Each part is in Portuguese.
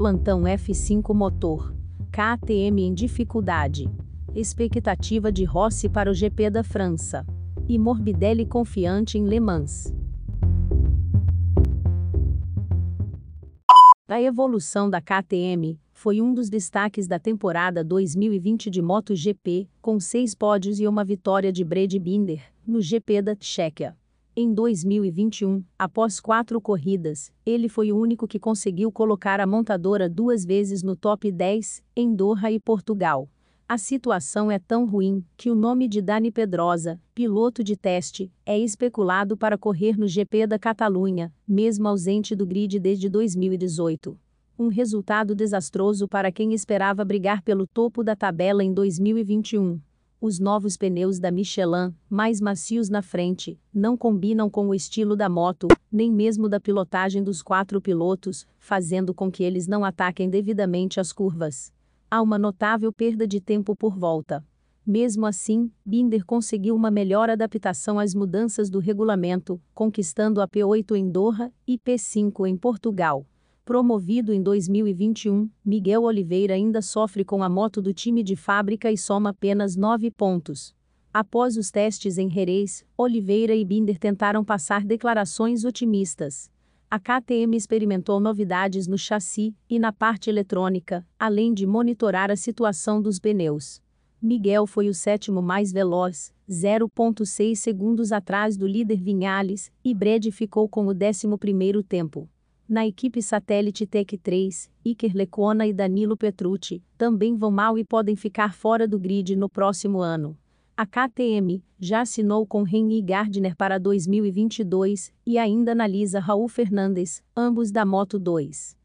Plantão F5 Motor. KTM em dificuldade. Expectativa de Rossi para o GP da França. E Morbidelli confiante em Le Mans. A evolução da KTM foi um dos destaques da temporada 2020 de MotoGP, com seis pódios e uma vitória de Brad Binder, no GP da Tchequia. Em 2021, após quatro corridas, ele foi o único que conseguiu colocar a montadora duas vezes no top 10, em Doha e Portugal. A situação é tão ruim que o nome de Dani Pedrosa, piloto de teste, é especulado para correr no GP da Catalunha, mesmo ausente do grid desde 2018. Um resultado desastroso para quem esperava brigar pelo topo da tabela em 2021. Os novos pneus da Michelin, mais macios na frente, não combinam com o estilo da moto, nem mesmo da pilotagem dos quatro pilotos, fazendo com que eles não ataquem devidamente as curvas. Há uma notável perda de tempo por volta. Mesmo assim, Binder conseguiu uma melhor adaptação às mudanças do regulamento, conquistando a P8 em Doha e P5 em Portugal. Promovido em 2021, Miguel Oliveira ainda sofre com a moto do time de fábrica e soma apenas 9 pontos. Após os testes em Jerez, Oliveira e Binder tentaram passar declarações otimistas. A KTM experimentou novidades no chassi e na parte eletrônica, além de monitorar a situação dos pneus. Miguel foi o sétimo mais veloz, 0,6 segundos atrás do líder Vinhales, e Brad ficou com o décimo primeiro tempo. Na equipe satélite Tech 3, Iker Lecona e Danilo Petrucci também vão mal e podem ficar fora do grid no próximo ano. A KTM já assinou com Henry Gardner para 2022 e ainda analisa Raul Fernandes, ambos da Moto 2.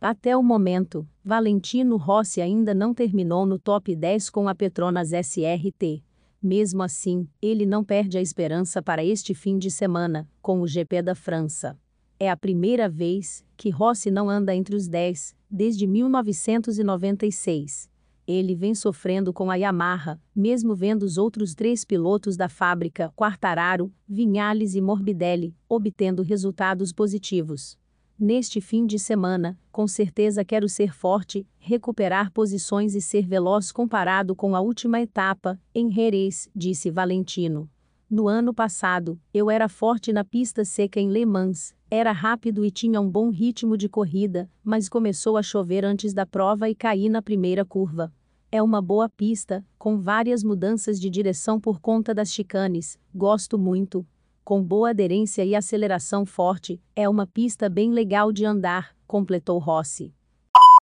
Até o momento, Valentino Rossi ainda não terminou no top 10 com a Petronas SRT. Mesmo assim, ele não perde a esperança para este fim de semana, com o GP da França. É a primeira vez que Rossi não anda entre os 10, desde 1996. Ele vem sofrendo com a Yamaha, mesmo vendo os outros três pilotos da fábrica, Quartararo, Vinhales e Morbidelli, obtendo resultados positivos. Neste fim de semana, com certeza quero ser forte, recuperar posições e ser veloz comparado com a última etapa, em Jerez, disse Valentino. No ano passado, eu era forte na pista seca em Le Mans, era rápido e tinha um bom ritmo de corrida, mas começou a chover antes da prova e caí na primeira curva. É uma boa pista, com várias mudanças de direção por conta das chicanes, gosto muito. Com boa aderência e aceleração forte, é uma pista bem legal de andar, completou Rossi.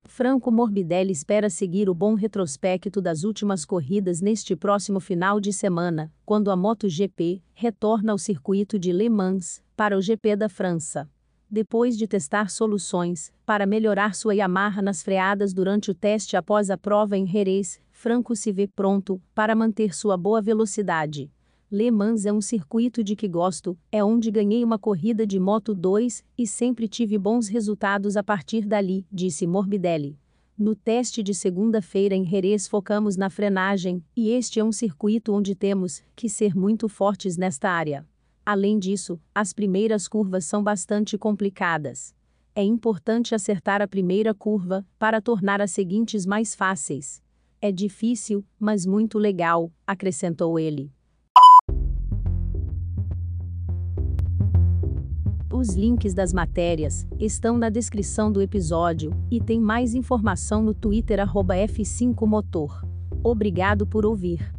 Franco Morbidelli espera seguir o bom retrospecto das últimas corridas neste próximo final de semana, quando a MotoGP retorna ao circuito de Le Mans para o GP da França. Depois de testar soluções para melhorar sua Yamaha nas freadas durante o teste após a prova em Jerez, Franco se vê pronto para manter sua boa velocidade. Le Mans é um circuito de que gosto, é onde ganhei uma corrida de Moto 2 e sempre tive bons resultados a partir dali, disse Morbidelli. No teste de segunda-feira em Jerez focamos na frenagem, e este é um circuito onde temos que ser muito fortes nesta área. Além disso, as primeiras curvas são bastante complicadas. É importante acertar a primeira curva para tornar as seguintes mais fáceis. É difícil, mas muito legal, acrescentou ele. Os links das matérias estão na descrição do episódio e tem mais informação no Twitter F5Motor. Obrigado por ouvir.